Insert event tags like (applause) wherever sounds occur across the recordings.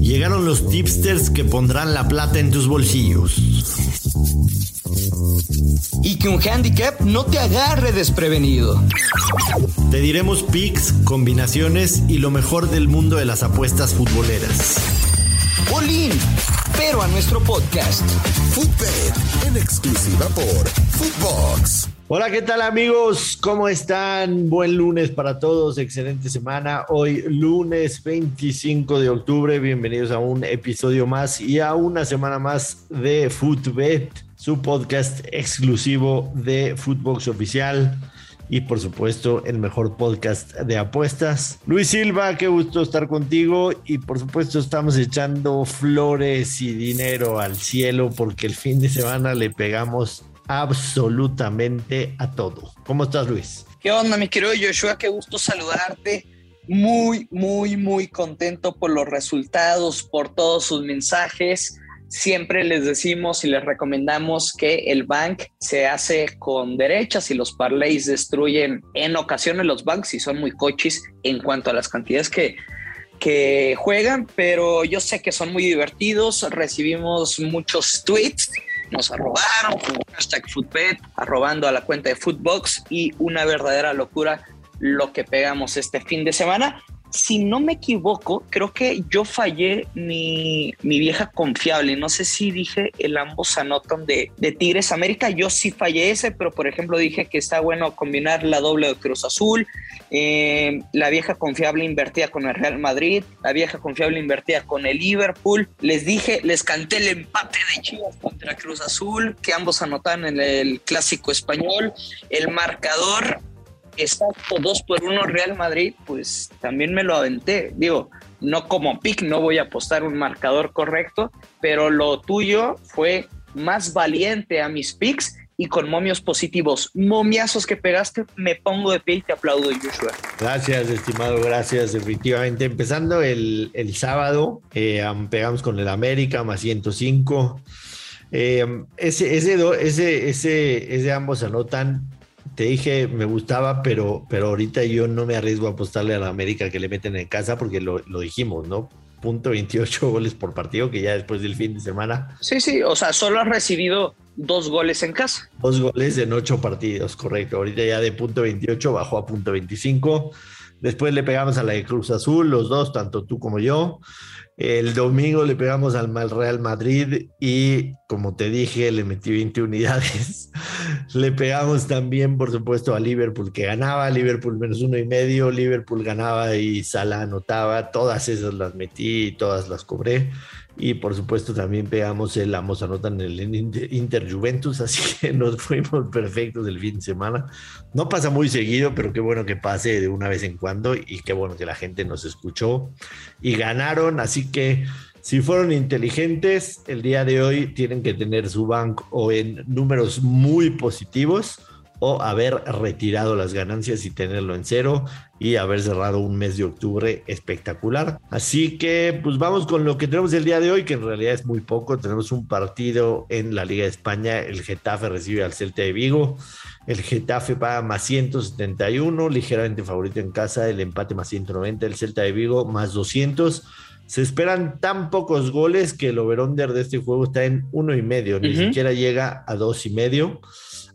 Llegaron los tipsters que pondrán la plata en tus bolsillos. Y que un handicap no te agarre desprevenido. Te diremos picks, combinaciones y lo mejor del mundo de las apuestas futboleras. Olin, pero a nuestro podcast. Footbet, en exclusiva por Footbox. Hola, ¿qué tal amigos? ¿Cómo están? Buen lunes para todos, excelente semana. Hoy lunes 25 de octubre, bienvenidos a un episodio más y a una semana más de Footbet, su podcast exclusivo de Footbox Oficial y por supuesto el mejor podcast de apuestas. Luis Silva, qué gusto estar contigo y por supuesto estamos echando flores y dinero al cielo porque el fin de semana le pegamos absolutamente a todo. ¿Cómo estás, Luis? ¿Qué onda, mi querido Joshua? Qué gusto saludarte. Muy, muy, muy contento por los resultados, por todos sus mensajes. Siempre les decimos y les recomendamos que el bank se hace con derechas y los parlays destruyen en ocasiones los banks y son muy coches en cuanto a las cantidades que, que juegan, pero yo sé que son muy divertidos. Recibimos muchos tweets nos arrobaron con hashtag Footbet, arrobando a la cuenta de Footbox y una verdadera locura lo que pegamos este fin de semana si no me equivoco, creo que yo fallé mi, vieja confiable. No sé si dije el ambos anotan de, de, Tigres América. Yo sí fallé ese, pero por ejemplo dije que está bueno combinar la doble de Cruz Azul. Eh, la vieja confiable invertía con el Real Madrid. La vieja confiable invertía con el Liverpool. Les dije, les canté el empate de Chivas contra Cruz Azul, que ambos anotan en el clásico español. El marcador exacto, dos por uno Real Madrid, pues también me lo aventé. Digo, no como pick, no voy a apostar un marcador correcto, pero lo tuyo fue más valiente a mis picks y con momios positivos. Momiazos que pegaste, me pongo de pie y te aplaudo, Joshua. Gracias, estimado, gracias. Definitivamente, empezando el, sábado, eh, pegamos con el América más 105. Eh, ese, ese, ese, ese, ese ambos anotan te dije me gustaba, pero, pero ahorita yo no me arriesgo a apostarle a la América que le meten en casa porque lo, dijimos, ¿no? Punto 28 (laughs) goles por partido, que ya después del fin de semana. Sí, sí, o sea, solo has recibido dos goles en casa. Dos goles en ocho partidos, correcto. Ahorita ya de punto 28 bajó a punto 25. Después le pegamos a la de Cruz Azul, los dos, tanto tú como yo. El domingo le pegamos al Real Madrid y, como te dije, le metí 20 unidades. (laughs) le pegamos también, por supuesto, a Liverpool, que ganaba, Liverpool menos uno y medio, Liverpool ganaba y Salah anotaba. Todas esas las metí y todas las cobré. Y por supuesto también pegamos el Amos anotan el Inter Juventus, (laughs) así que nos fuimos perfectos el fin de semana. No pasa muy seguido, pero qué bueno que pase de una vez en cuando y qué bueno que la gente nos escuchó y ganaron, así que si fueron inteligentes, el día de hoy tienen que tener su banco o en números muy positivos o haber retirado las ganancias y tenerlo en cero y haber cerrado un mes de octubre espectacular. Así que pues vamos con lo que tenemos el día de hoy, que en realidad es muy poco. Tenemos un partido en la Liga de España, el Getafe recibe al Celta de Vigo. El Getafe paga más 171, ligeramente favorito en casa, el empate más 190, el Celta de Vigo más 200. Se esperan tan pocos goles que el over-under de este juego está en uno y medio, ni siquiera llega a dos y medio.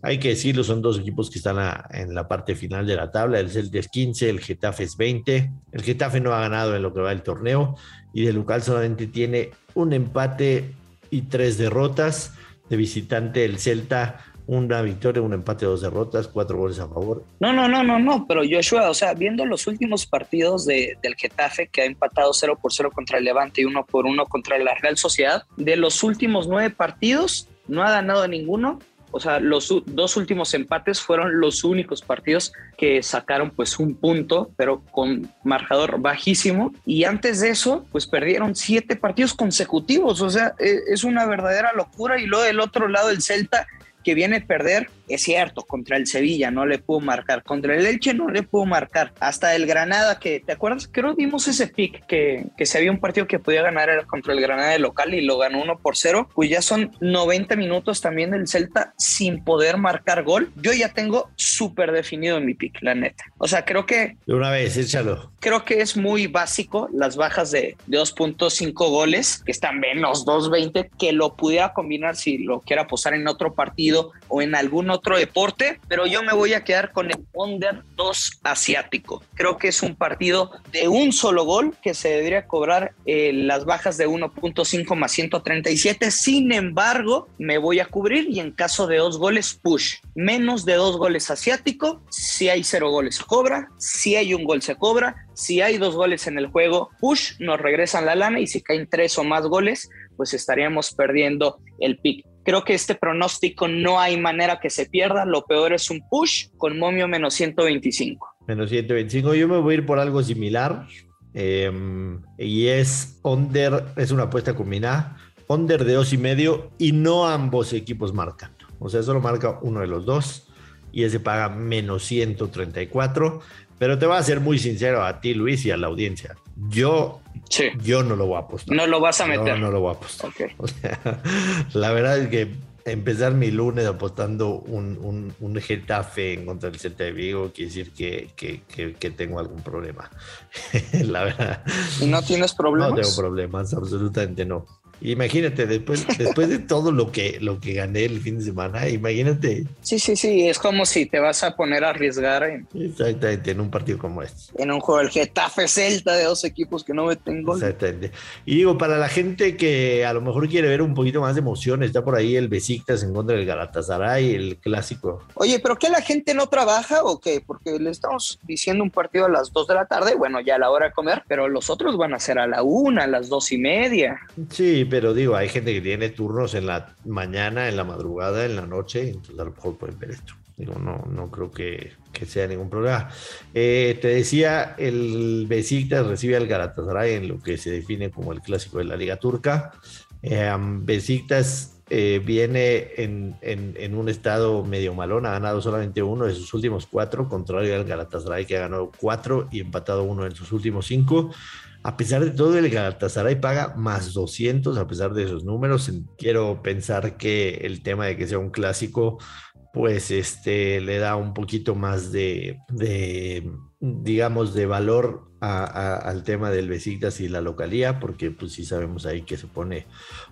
Hay que decirlo, son dos equipos que están en la parte final de la tabla. El Celta es 15, el Getafe es 20. El Getafe no ha ganado en lo que va el torneo y de local solamente tiene un empate y tres derrotas. De visitante el Celta una victoria, un empate, dos derrotas, cuatro goles a favor. No, no, no, no, no, pero Joshua, o sea, viendo los últimos partidos de, del Getafe, que ha empatado 0 por 0 contra el Levante y 1 por 1 contra la Real Sociedad, de los últimos nueve partidos, no ha ganado ninguno, o sea, los dos últimos empates fueron los únicos partidos que sacaron pues un punto, pero con marcador bajísimo. Y antes de eso, pues perdieron siete partidos consecutivos. O sea, e, es una verdadera locura. Y luego del otro lado, el Celta que viene a perder es cierto, contra el Sevilla no le pudo marcar, contra el Elche no le pudo marcar, hasta el Granada, que te acuerdas, creo vimos ese pick que, que se había un partido que podía ganar contra el Granada de local y lo ganó 1 por 0, pues ya son 90 minutos también del Celta sin poder marcar gol. Yo ya tengo súper definido mi pick, la neta. O sea, creo que... De una vez, échalo. Creo que es muy básico las bajas de, de 2.5 goles, que están menos 2.20, que lo pudiera combinar si lo quiera posar en otro partido o en algún otro deporte, pero yo me voy a quedar con el under 2 asiático. Creo que es un partido de un solo gol que se debería cobrar eh, las bajas de 1.5 más 137. Sin embargo, me voy a cubrir y en caso de dos goles, push. Menos de dos goles asiático. Si hay cero goles, se cobra. Si hay un gol, se cobra. Si hay dos goles en el juego, push, nos regresan la lana y si caen tres o más goles, pues estaríamos perdiendo el pick. Creo que este pronóstico no hay manera que se pierda. Lo peor es un push con momio menos 125. Menos 125. Yo me voy a ir por algo similar. Eh, y es under, es una apuesta combinada. Under de dos y medio y no ambos equipos marcan. O sea, solo marca uno de los dos y ese paga menos 134. Pero te voy a ser muy sincero a ti, Luis, y a la audiencia. Yo, sí. yo no lo voy a apostar. No lo vas a meter. No, no lo voy a apostar. Okay. (laughs) O sea, la verdad es que empezar mi lunes apostando un, un, un Getafe en contra del Celta de Vigo quiere decir que, que, que, que tengo algún problema. (laughs) la verdad. ¿Y no tienes problemas? No tengo problemas, absolutamente no. Imagínate, después, (laughs) después de todo lo que, lo que gané el fin de semana, imagínate. Sí, sí, sí, es como si te vas a poner a arriesgar en, Exactamente, en un partido como este. En un juego del Getafe Celta de dos equipos que no meten gol. Exactamente. Y digo, para la gente que a lo mejor quiere ver un poquito más de emoción, está por ahí el Besiktas en contra del Galatasaray, el clásico. Oye, ¿pero qué la gente no trabaja o qué? Porque le estamos diciendo un partido a las dos de la tarde, bueno, ya a la hora de comer, pero los otros van a ser a la una, a las dos y media. Sí, pero digo, hay gente que tiene turnos en la mañana, en la madrugada, en la noche, entonces a lo mejor pueden ver esto. Digo, no, no creo que, que sea ningún problema. Eh, te decía, el Besiktas recibe al Galatasaray en lo que se define como el clásico de la Liga Turca. Eh, Besiktas eh, viene en, en, en, un estado medio malón, ha ganado solamente uno de sus últimos cuatro, contrario al Galatasaray que ha ganado cuatro y empatado uno en sus últimos cinco. A pesar de todo, el Galatasaray paga más 200 a pesar de esos números. Quiero pensar que el tema de que sea un clásico, pues este le da un poquito más de, de digamos, de valor a, a, al tema del Besiktas y la localía, porque pues sí sabemos ahí que se pone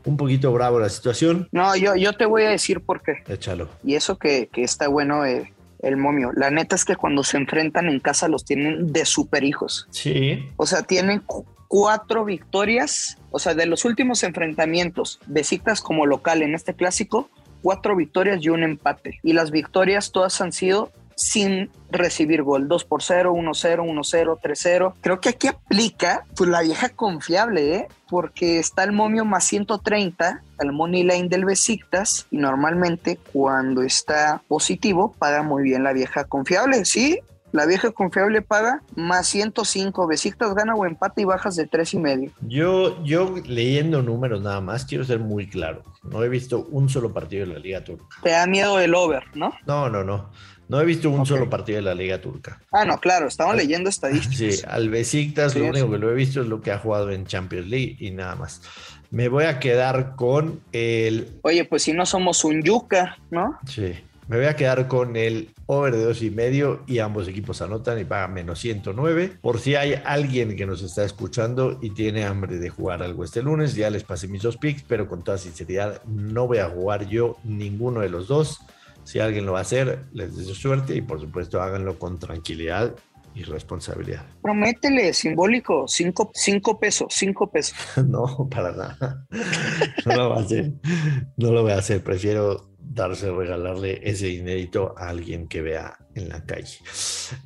un poquito bravo la situación. No, yo, yo te voy a decir por qué. Échalo. Y eso que, que está bueno eh, el momio. La neta es que cuando se enfrentan en casa los tienen de super hijos. Sí. O sea, tienen cuatro victorias, o sea, de los últimos enfrentamientos, Besiktas como local en este clásico, cuatro victorias y un empate. Y las victorias todas han sido sin recibir gol. 2 por 0, 1 0, 1 0, 3 0. Creo que aquí aplica pues, la vieja confiable, ¿eh? porque está el momio más 130, el money line del Besiktas, y normalmente cuando está positivo paga muy bien la vieja confiable, ¿sí? La vieja confiable paga más 105. Besiktas gana o empate y bajas de tres y medio. Yo, yo leyendo números nada más, quiero ser muy claro. No he visto un solo partido de la Liga Turca. Te da miedo el over, ¿no? No, no, no. No he visto un okay. solo partido de la Liga Turca. Ah, no, claro, estamos al, leyendo estadísticas. (laughs) Sí, al Besiktas sí, lo único sí. que lo he visto es lo que ha jugado en Champions League y nada más. Me voy a quedar con el. Oye, pues si no somos un yuca, ¿no? Sí. Me voy a quedar con el over de dos y medio y ambos equipos anotan y pagan menos 109. Por si hay alguien que nos está escuchando y tiene hambre de jugar algo este lunes, ya les pasé mis dos picks, pero con toda sinceridad no voy a jugar yo ninguno de los dos. Si alguien lo va a hacer, les deseo suerte y por supuesto háganlo con tranquilidad y responsabilidad. Prométele, simbólico, cinco, cinco pesos, cinco pesos. (laughs) no, para nada. (laughs) No lo voy a hacer. No lo voy a hacer. Prefiero darse, regalarle ese dinerito a alguien que vea en la calle.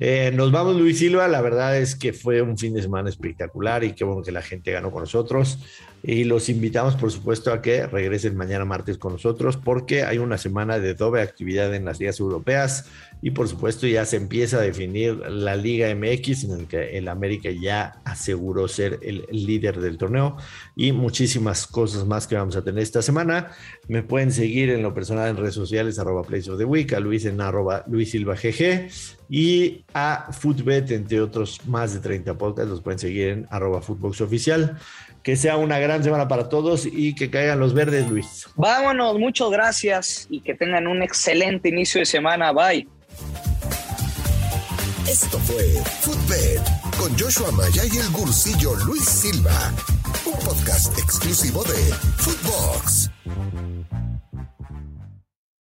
Eh, nos vamos, Luis Silva. La verdad es que fue un fin de semana espectacular y qué bueno que la gente ganó con nosotros. Y los invitamos, por supuesto, a que regresen mañana martes con nosotros porque hay una semana de doble actividad en las ligas europeas y, por supuesto, ya se empieza a definir la Liga MX en el que el América ya aseguró ser el líder del torneo y muchísimas cosas más que vamos a tener esta semana. Me pueden seguir en lo personal en redes sociales, arroba Place of the Week, a Luis en arroba Luis Silva GG y a Footbet, entre otros más de 30 podcasts, los pueden seguir en arroba Footbox Oficial. Que sea una gran semana para todos y que caigan los verdes, Luis. Vámonos, muchas gracias y que tengan un excelente inicio de semana. Bye. Esto fue Footbed con Joshua Maya y el gursillo Luis Silva, un podcast exclusivo de Footbox.